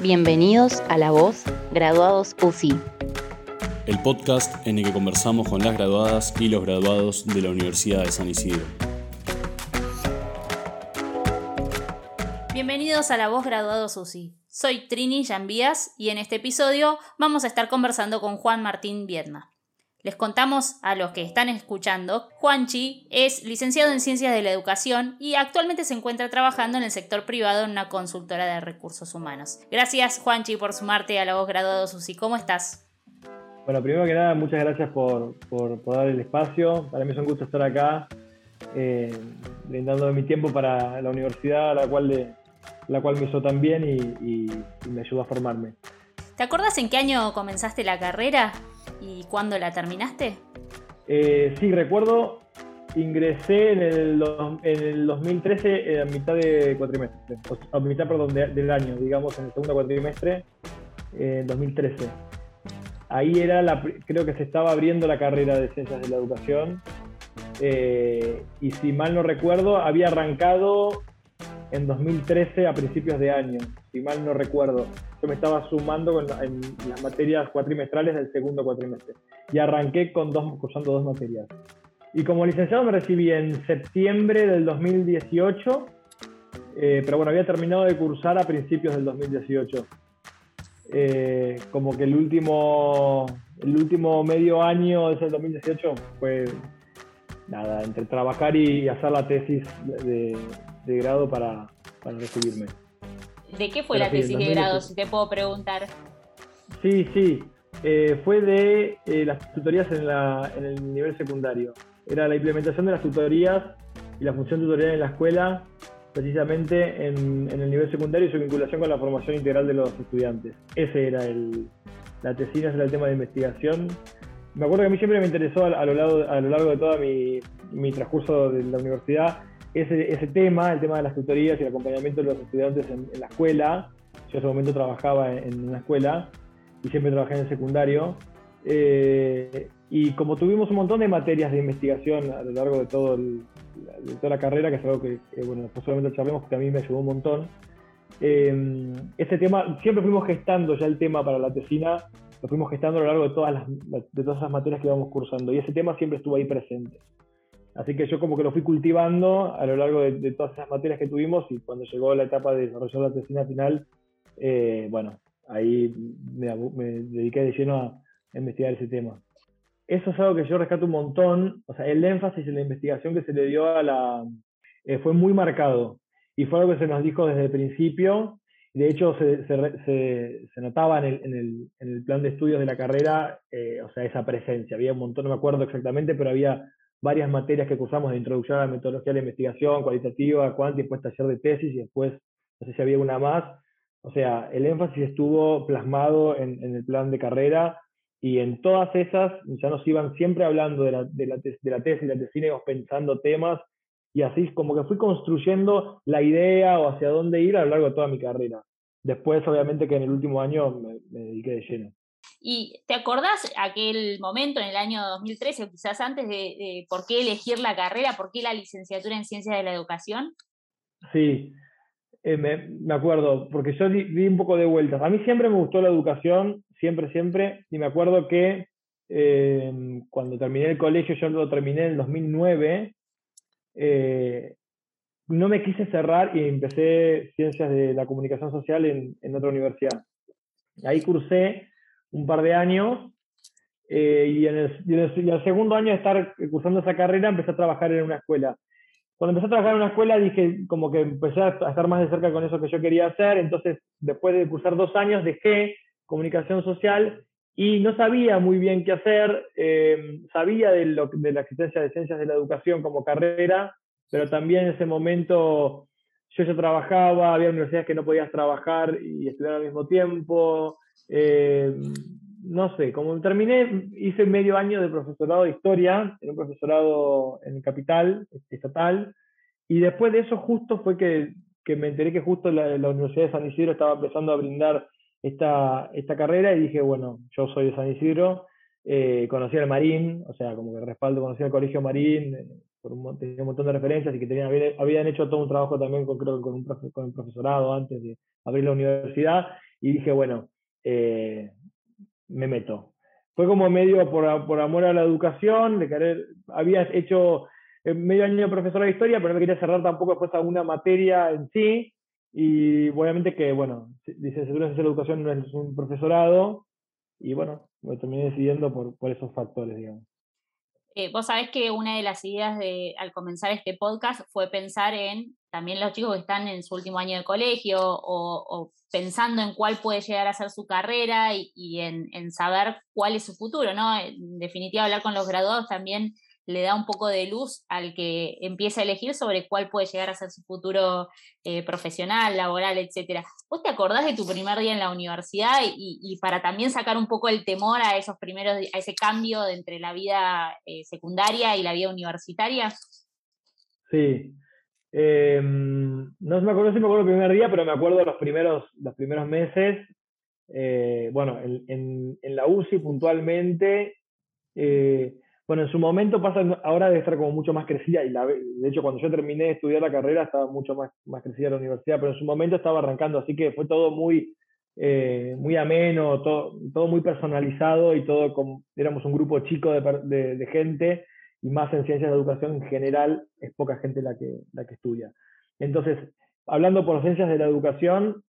Bienvenidos a La Voz, graduados UCI. El podcast en el que conversamos con las graduadas y los graduados de la Universidad de San Isidro. Bienvenidos a La Voz, graduados UCI. Soy Trini Yambías y en este episodio vamos a estar conversando con Juan Martín Viedma. Les contamos a los que están escuchando, Juanchi es licenciado en Ciencias de la Educación y actualmente se encuentra trabajando en el sector privado en una consultora de recursos humanos. Gracias Juanchi por sumarte a la voz graduado Susi. ¿Cómo estás? Bueno, primero que nada, muchas gracias por, por, dar el espacio. Para mí es un gusto estar acá, eh, brindando mi tiempo para la universidad, la cual, la cual me hizo tan bien y, y me ayudó a formarme. ¿Te acuerdas en qué año comenzaste la carrera? ¿Y cuándo la terminaste? Eh, sí, recuerdo, ingresé en el, en el 2013 eh, a mitad de cuatrimestre, a mitad, perdón, del año, digamos, en el segundo cuatrimestre, en 2013. Ahí era la, creo que se estaba abriendo la carrera de Ciencias de la Educación. Eh, y si mal no recuerdo, había arrancado en 2013 a principios de año, si mal no recuerdo. Yo me estaba sumando en las materias cuatrimestrales del segundo cuatrimestre y arranqué con dos, cursando dos materias. Y como licenciado me recibí en septiembre del 2018, eh, pero bueno, había terminado de cursar a principios del 2018. Eh, como que el último, el último medio año de ese 2018 fue nada, entre trabajar y hacer la tesis de, de grado para, para recibirme. ¿De qué fue la tesis de grado, si te puedo preguntar? Sí, sí. Eh, fue de eh, las tutorías en, la, en, el nivel secundario. Era la implementación de las tutorías y la función tutorial en la escuela, precisamente en, en el nivel secundario y su vinculación con la formación integral de los estudiantes. Ese era el, la tesis, ese era el tema de investigación. Me acuerdo que a mí siempre me interesó a, lo, largo, a lo largo de todo mi, mi transcurso de la universidad ese, ese tema, el tema de las tutorías y el acompañamiento de los estudiantes en, la escuela. Yo en ese momento trabajaba en, una escuela y siempre trabajé en el secundario. Eh, y como tuvimos un montón de materias de investigación a lo largo de, todo de toda la carrera, que es algo que, bueno, después solamente charlemos, que a mí me ayudó un montón, eh, tema, siempre fuimos gestando ya el tema para la tesina, lo fuimos gestando a lo largo de todas las, de todas las materias que íbamos cursando, y ese tema siempre estuvo ahí presente. Así que yo como que lo fui cultivando a lo largo de, todas esas materias que tuvimos y cuando llegó la etapa de desarrollar la tesina final, eh, bueno, ahí me, dediqué de lleno a, investigar ese tema. Eso es algo que yo rescato un montón, o sea, el énfasis en la investigación que se le dio a la... Eh, fue muy marcado y fue algo que se nos dijo desde el principio. De hecho, se, se, notaba en el, en, el, en el, plan de estudios de la carrera, eh, o sea, esa presencia. Había un montón, no me acuerdo exactamente, pero había varias materias que cursamos de introducción a la metodología de la investigación, cualitativa, cuántica, después taller de tesis y después, no sé si había una más. O sea, el énfasis estuvo plasmado en, el plan de carrera y en todas esas ya nos iban siempre hablando de la, de la, de la tesis, de pensando temas y así como que fui construyendo la idea o hacia dónde ir a lo largo de toda mi carrera. Después, obviamente, que en el último año me dediqué de lleno. ¿Y te acordás aquel momento en el año 2013 o quizás antes de, por qué elegir la carrera, por qué la licenciatura en Ciencias de la Educación? Sí, eh, me, acuerdo, porque yo di, un poco de vueltas. A mí siempre me gustó la educación, siempre, siempre, y me acuerdo que eh, cuando terminé el colegio, yo lo terminé en el 2009, eh, no me quise cerrar y empecé Ciencias de la Comunicación Social en, en otra universidad. Ahí cursé un par de años eh, y, en el, segundo año de estar cursando esa carrera empecé a trabajar en una escuela. Cuando empecé a trabajar en una escuela dije como que empecé a estar más de cerca con eso que yo quería hacer, entonces después de cursar dos años dejé comunicación social y no sabía muy bien qué hacer, eh, sabía de, lo, de la existencia de ciencias de la educación como carrera, pero también en ese momento yo ya trabajaba, había universidades que no podías trabajar y estudiar al mismo tiempo, eh, no sé, como terminé, hice medio año de profesorado de historia, en un profesorado en Capital, estatal, y después de eso justo fue que, que me enteré que justo la, Universidad de San Isidro estaba empezando a brindar esta, esta carrera y dije, bueno, yo soy de San Isidro, eh, conocí al Marín, o sea, como que respaldo, conocí al Colegio Marín, tenía un montón de referencias y que tenían, habían, hecho todo un trabajo también con, creo, un con el profesorado antes de abrir la universidad y dije, bueno, eh, me meto. Fue como medio por, por, amor a la educación, de querer, había hecho eh, medio año profesor de historia, pero no quería cerrar tampoco después alguna materia en sí, y obviamente que, bueno, licenciatura en educación no es un profesorado, y bueno, me terminé decidiendo por, por esos factores, digamos. Eh, vos sabés que una de las ideas de, al comenzar este podcast fue pensar en también los chicos que están en su último año de colegio o, pensando en cuál puede llegar a ser su carrera y, en, en, saber cuál es su futuro, ¿no? En definitiva, hablar con los graduados también le da un poco de luz al que empieza a elegir sobre cuál puede llegar a ser su futuro eh, profesional, laboral, etc. ¿Vos te acordás de tu primer día en la universidad y, para también sacar un poco el temor a esos primeros, a ese cambio entre la vida eh, secundaria y la vida universitaria? Sí. Em, no me acuerdo si me acuerdo el primer día, pero me acuerdo los primeros, los primeros meses. Eh, bueno, en, en, la UCI puntualmente bueno, en su momento pasa, ahora debe estar como mucho más crecida, y la, de hecho cuando yo terminé de estudiar la carrera estaba mucho más, más crecida la universidad, pero en su momento estaba arrancando, así que fue todo muy, eh, muy ameno, todo, todo muy personalizado y todo como, éramos un grupo chico de, de, gente y más en ciencias de educación en general es poca gente la que, la que estudia. Entonces, hablando por ciencias de la educación,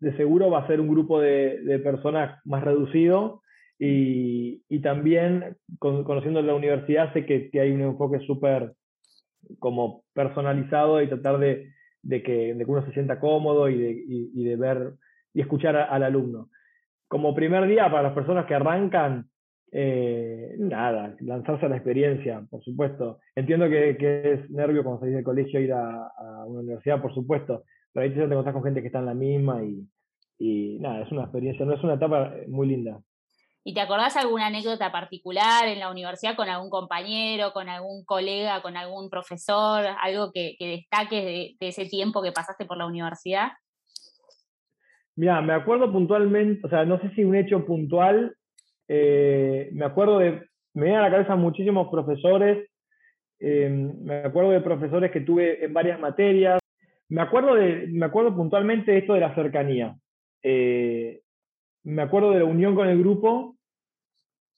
de seguro va a ser un grupo de, de personas más reducido, y, también, conociendo la universidad, sé que, que hay un enfoque súper como personalizado y tratar de, de, que, de, que, uno se sienta cómodo y de, y, de ver y escuchar al alumno. Como primer día, para las personas que arrancan, eh, nada, lanzarse a la experiencia, por supuesto. Entiendo que, que es nervio cuando salís del colegio ir a, a, una universidad, por supuesto, pero ahí te encontrás con gente que está en la misma y, y nada, es una experiencia, no es una etapa muy linda. ¿Y te acordás alguna anécdota particular en la universidad con algún compañero, con algún colega, con algún profesor, algo que, destaques de, ese tiempo que pasaste por la universidad? Mira, me acuerdo puntualmente, o sea, no sé si un hecho puntual, eh, me acuerdo de, me vienen a la cabeza muchísimos profesores, eh, me acuerdo de profesores que tuve en varias materias, me acuerdo, de, me acuerdo puntualmente de esto de la cercanía. Eh, me acuerdo de la unión con el grupo,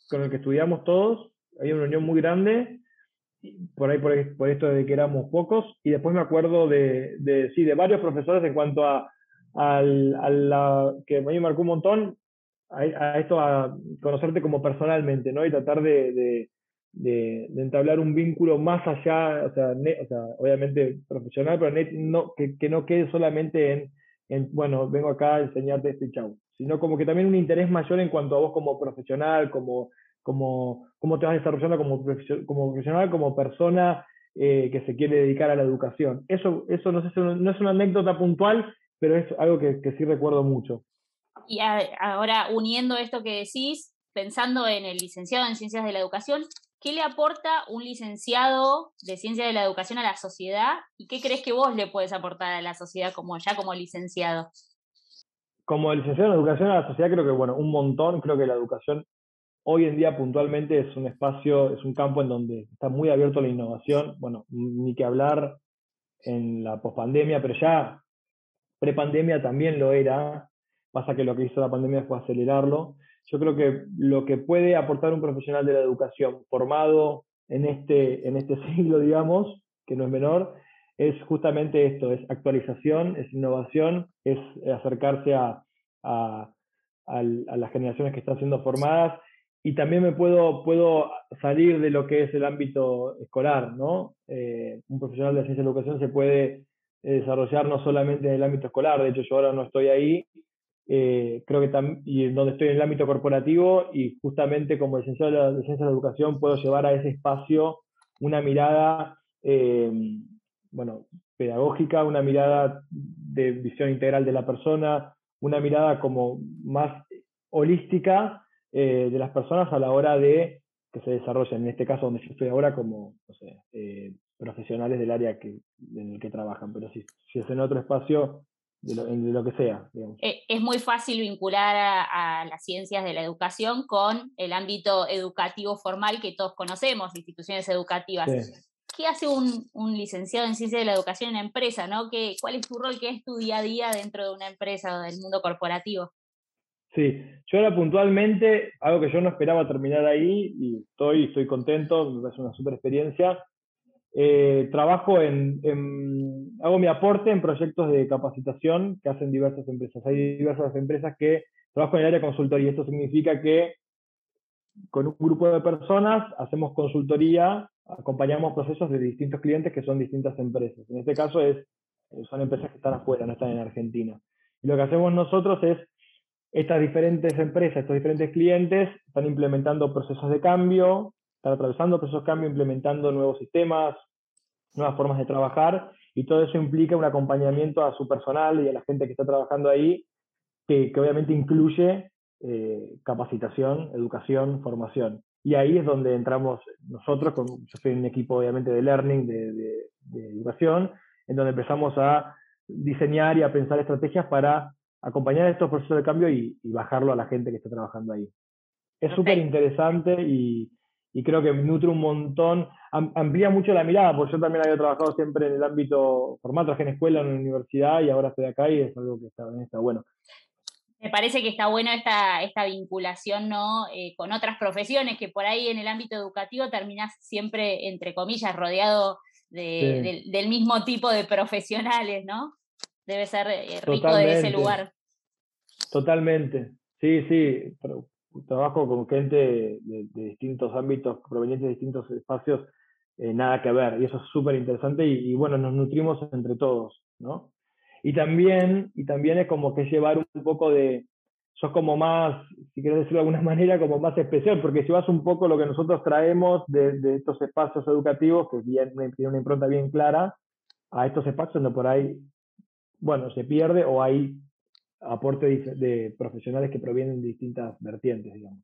con el que estudiamos todos, había una unión muy grande, por ahí por, por, esto de que éramos pocos, y después me acuerdo de, de sí, de varios profesores en cuanto a, a, la, que me marcó un montón, a, esto, a conocerte como personalmente, ¿no? Y tratar de, de, entablar un vínculo más allá, o sea, obviamente profesional, pero que, no quede solamente en, en, bueno, vengo acá a enseñarte esto y chau sino como que también un interés mayor en cuanto a vos como profesional, como, como cómo te vas desarrollando como, como profesional, como persona eh, que se quiere dedicar a la educación. Eso, eso no, sé, no es una anécdota puntual, pero es algo que, que sí recuerdo mucho. Y ahora, uniendo esto que decís, pensando en el licenciado en Ciencias de la Educación, ¿qué le aporta un licenciado de Ciencias de la Educación a la sociedad y qué crees que vos le puedes aportar a la sociedad como ya como licenciado? Como licenciado en educación a la sociedad, creo que, bueno, un montón. Creo que la educación hoy en día puntualmente es un espacio, es un campo en donde está muy abierto a la innovación. Bueno, ni que hablar en la pospandemia, pero ya prepandemia también lo era. Pasa que lo que hizo la pandemia fue acelerarlo. Yo creo que lo que puede aportar un profesional de la educación formado en este, en este siglo, digamos, que no es menor, es justamente esto, es actualización, es innovación, es acercarse a, a, las generaciones que están siendo formadas y también me puedo, puedo salir de lo que es el ámbito escolar, ¿no? Eh, un profesional de ciencia de educación se puede desarrollar no solamente en el ámbito escolar, de hecho yo ahora no estoy ahí, eh, creo que también, y donde estoy en el ámbito corporativo y justamente como licenciado de ciencia de educación puedo llevar a ese espacio una mirada eh, bueno, pedagógica, una mirada de visión integral de la persona, una mirada como más holística eh, de las personas a la hora de que se desarrollen, en este caso donde yo estoy ahora como, no sé, eh, profesionales del área que, en el que trabajan, pero si, si es en otro espacio, de lo, de lo, que sea. Eh, es muy fácil vincular a, a, las ciencias de la educación con el ámbito educativo formal que todos conocemos, instituciones educativas. Sí. ¿Qué hace un, licenciado en ciencia de la educación en una empresa? ¿no? ¿Qué, ¿Cuál es tu rol? ¿Qué es tu día a día dentro de una empresa o del mundo corporativo? Sí, yo ahora puntualmente, algo que yo no esperaba terminar ahí, y estoy, estoy contento, parece una super experiencia. Eh, trabajo en, hago mi aporte en proyectos de capacitación que hacen diversas empresas. Hay diversas empresas que trabajo en el área de consultoría. Esto significa que con un grupo de personas hacemos consultoría, acompañamos procesos de distintos clientes que son distintas empresas. En este caso es, son empresas que están afuera, no están en Argentina. Y lo que hacemos nosotros es estas diferentes empresas, estos diferentes clientes están implementando procesos de cambio, están atravesando procesos de cambio, implementando nuevos sistemas, nuevas formas de trabajar, y todo eso implica un acompañamiento a su personal y a la gente que está trabajando ahí, que, obviamente incluye eh, capacitación, educación, formación. Y ahí es donde entramos nosotros, con, yo soy un equipo obviamente de learning, de educación, en donde empezamos a diseñar y a pensar estrategias para acompañar estos procesos de cambio y, bajarlo a la gente que está trabajando ahí. Es súper interesante y, creo que nutre un montón, amplía mucho la mirada, porque yo también había trabajado siempre en el ámbito formal, trabajé en escuela, en la universidad y ahora estoy acá y es algo que está, está bueno. Me parece que está bueno esta, esta vinculación ¿no? Eh, con otras profesiones, que por ahí en el ámbito educativo terminas siempre, entre comillas, rodeado del mismo tipo de profesionales, ¿no? Debe ser eh, rico de ese lugar. Totalmente. Sí, sí. Trabajo con gente de, distintos ámbitos, provenientes de distintos espacios, eh, nada que ver. Y eso es súper interesante y, bueno, nos nutrimos entre todos, ¿no? Y también, y también es como que llevar un poco de, sos como más, si quieres decirlo de alguna manera, como más especial, porque llevas un poco lo que nosotros traemos de, de estos espacios educativos, que tiene una impronta bien clara, a estos espacios donde por ahí, bueno, se pierde o hay aporte de, profesionales que provienen de distintas vertientes, digamos.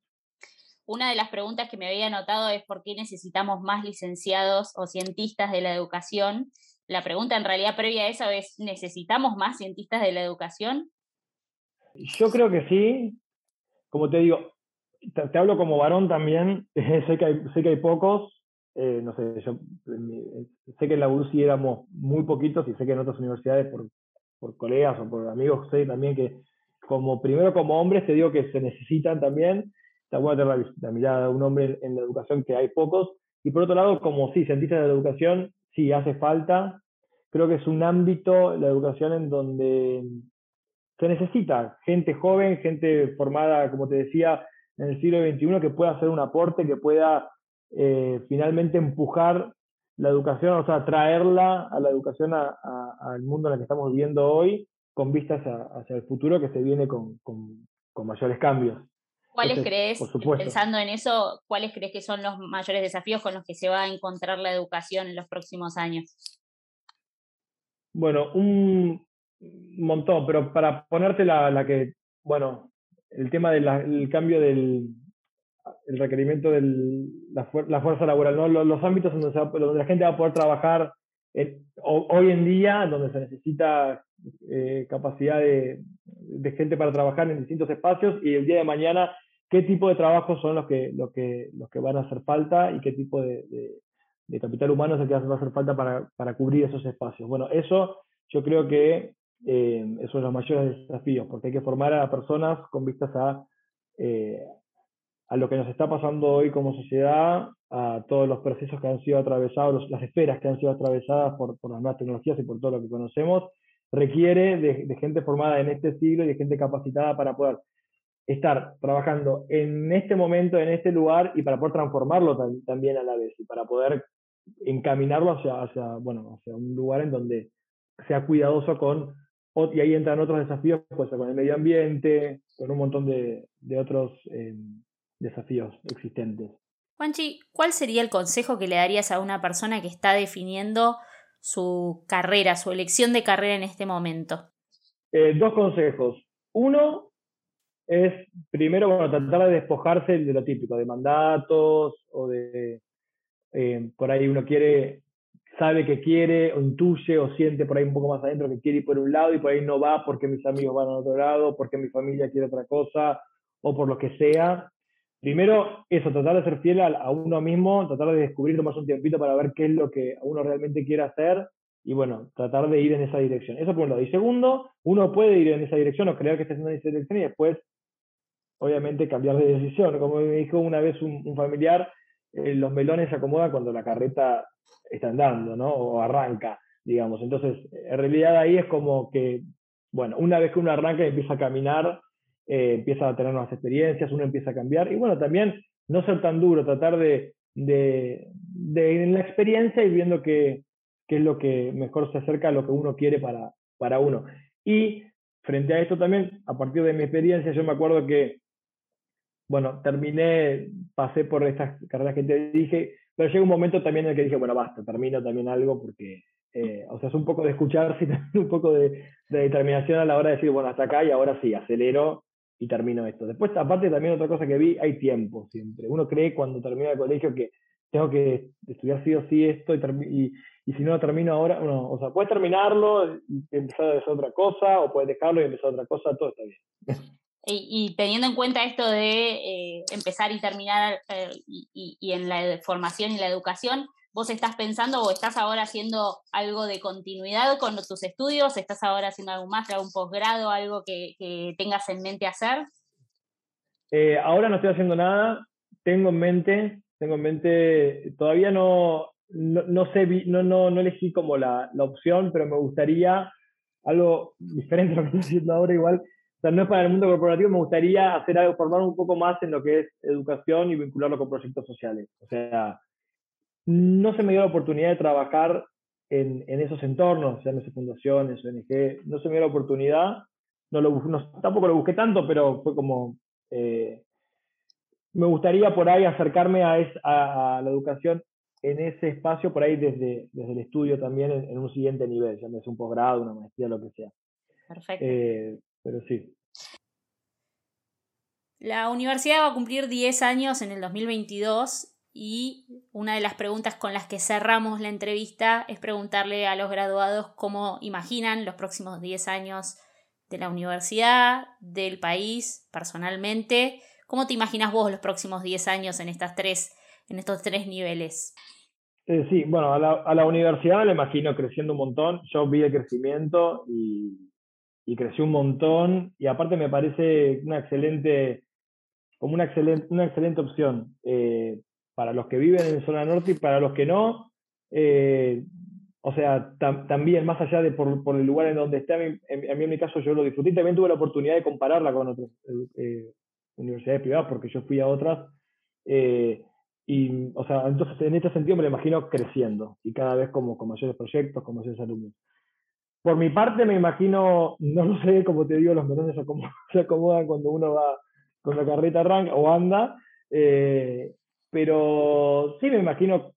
Una de las preguntas que me había notado es por qué necesitamos más licenciados o cientistas de la educación. La pregunta en realidad previa a eso es, ¿necesitamos más cientistas de la educación? Yo creo que sí. Como te digo, te, hablo como varón también, sé, que hay, sé que hay pocos, eh, no sé, yo sé que en la UCI éramos muy poquitos y sé que en otras universidades por por colegas o por amigos, sé también que como primero como hombres te digo que se necesitan también, está bueno tener la, mirada de un hombre en, la educación que hay pocos, y por otro lado como sí, cientistas de la educación, sí hace falta, creo que es un ámbito, la educación en donde se necesita gente joven, gente formada, como te decía, en el siglo XXI que pueda hacer un aporte, que pueda eh, finalmente empujar la educación, o sea, traerla a la educación al mundo en el que estamos viviendo hoy, con vistas hacia el futuro que se viene con, mayores cambios. ¿Cuáles crees, pensando en eso, cuáles crees que son los mayores desafíos con los que se va a encontrar la educación en los próximos años? Bueno, un montón, pero para ponerte la, que, bueno, el tema del cambio del, el requerimiento de la, fuerza laboral, ¿no? los, ámbitos donde, donde, la gente va a poder trabajar hoy en día, donde se necesita eh, capacidad de, gente para trabajar en distintos espacios y el día de mañana qué tipo de trabajos son los que, los que, los que van a hacer falta y qué tipo de, capital humano es el que va a hacer falta para, para, cubrir esos espacios. Bueno, eso yo creo que eh, es uno de los mayores desafíos, porque hay que formar a personas con vistas a, eh, a lo que nos está pasando hoy como sociedad, a todos los procesos que han sido atravesados, las esferas que han sido atravesadas por, las nuevas tecnologías y por todo lo que conocemos, requiere de, gente formada en este siglo y de gente capacitada para poder estar trabajando en este momento, en este lugar y para poder transformarlo también a la vez y para poder encaminarlo hacia, hacia, bueno, hacia un lugar en donde sea cuidadoso con, y ahí entran otros desafíos, pues con el medio ambiente, con un montón de, otros eh, desafíos existentes. Juanchi, ¿cuál sería el consejo que le darías a una persona que está definiendo su carrera, su elección de carrera en este momento? Eh, dos consejos. Uno es, primero, bueno, tratar de despojarse de lo típico, de mandatos o de, eh, por ahí uno quiere, sabe que quiere, o intuye o siente por ahí un poco más adentro que quiere ir por un lado y por ahí no va porque mis amigos van al otro lado, porque mi familia quiere otra cosa o por lo que sea primero, eso, tratar de ser fiel a, uno mismo, tratar de descubrir, más un tiempito para ver qué es lo que uno realmente quiere hacer y bueno, tratar de ir en esa dirección. Eso por un lado. Y segundo, uno puede ir en esa dirección o creer que está haciendo esa dirección y después, obviamente, cambiar de decisión. Como me dijo una vez un, familiar, eh, los melones se acomodan cuando la carreta está andando, ¿no? O arranca, digamos. Entonces, en realidad ahí es como que, bueno, una vez que uno arranca y empieza a caminar, eh, empieza a tener nuevas experiencias, uno empieza a cambiar. Y bueno, también no ser tan duro, tratar de, de, de en la experiencia y viendo que qué es lo que mejor se acerca a lo que uno quiere para, para uno. Y frente a esto también, a partir de mi experiencia, yo me acuerdo que, bueno, terminé, pasé por estas carreras que te dije, pero llega un momento también en el que dije, bueno, basta, termino también algo porque, eh, o sea, es un poco de escuchar, un poco de, de, determinación a la hora de decir, bueno, hasta acá y ahora sí, acelero y termino esto. Después, aparte también otra cosa que vi, hay tiempo siempre. Uno cree cuando termina el colegio que tengo que estudiar sí o sí esto y, y, si no lo termino ahora, no, o sea, puedes terminarlo y empezar a hacer otra cosa o puedes dejarlo y empezar otra cosa, todo está bien. Y, teniendo en cuenta esto de eh, empezar y terminar eh, y, en la formación y la educación, ¿vos estás pensando o estás ahora haciendo algo de continuidad con tus estudios? ¿Estás ahora haciendo algún máster, algún posgrado, algo que, que, tengas en mente hacer? Eh, ahora no estoy haciendo nada. Tengo en mente tengo en mente, todavía no, no, sé, no, no, no elegí como la, la, opción, pero me gustaría algo diferente a lo que estoy haciendo ahora igual. Sea, no es para el mundo corporativo, me gustaría hacer algo, formar un poco más en lo que es educación y vincularlo con proyectos sociales. O sea, no se me dio la oportunidad de trabajar en, en esos entornos, sean fundaciones, ONG, no se me dio la oportunidad, no lo, tampoco lo busqué tanto, pero fue como, eh, me gustaría por ahí acercarme a, a, la educación en ese espacio, por ahí desde, desde el estudio también en, un siguiente nivel, ya es un posgrado, una maestría, lo que sea. Perfecto. Eh, pero sí. La universidad va a cumplir 10 años en el 2022 y una de las preguntas con las que cerramos la entrevista es preguntarle a los graduados cómo imaginan los próximos 10 años de la universidad, del país, personalmente ¿Cómo te imaginas vos los próximos 10 años en, estas tres, en estos tres niveles? Eh, sí, bueno, a la, a la, universidad la imagino creciendo un montón. Yo vi el crecimiento y, y creció un montón. Y aparte me parece una excelente, como una excelente, una excelente opción eh, para los que viven en zona norte y para los que no. Eh, o sea, también más allá de por, por, el lugar en donde esté, a mí, en, mi caso yo lo disfruté. También tuve la oportunidad de compararla con otros universidades privadas, porque yo fui a otras. Eh, y, o sea, entonces en este sentido me lo imagino creciendo y cada vez como con mayores proyectos, con mayores alumnos. Por mi parte me imagino, no lo sé, como te digo, los melones se acomodan, cuando uno va con la carreta arranca o anda, eh, pero sí me imagino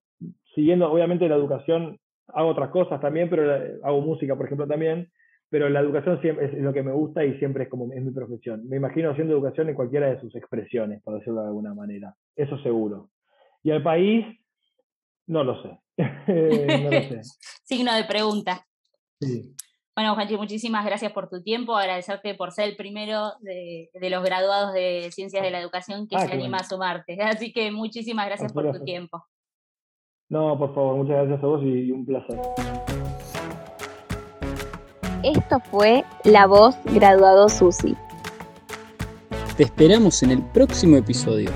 siguiendo, obviamente la educación, hago otras cosas también, pero hago música, por ejemplo, también, pero la educación siempre es lo que me gusta y siempre es como es mi profesión. Me imagino haciendo educación en cualquiera de sus expresiones, por decirlo de alguna manera. Eso seguro. Y al país, no lo sé. no lo sé. Signo de pregunta. Sí. Bueno, Juanchi, muchísimas gracias por tu tiempo, agradecerte por ser el primero de, los graduados de Ciencias de la Educación que ah, se anima a sumarte. Así que muchísimas gracias por tu tiempo. No, por favor, muchas gracias a vos y un placer. Esto fue La Voz Graduado Susi. Te esperamos en el próximo episodio.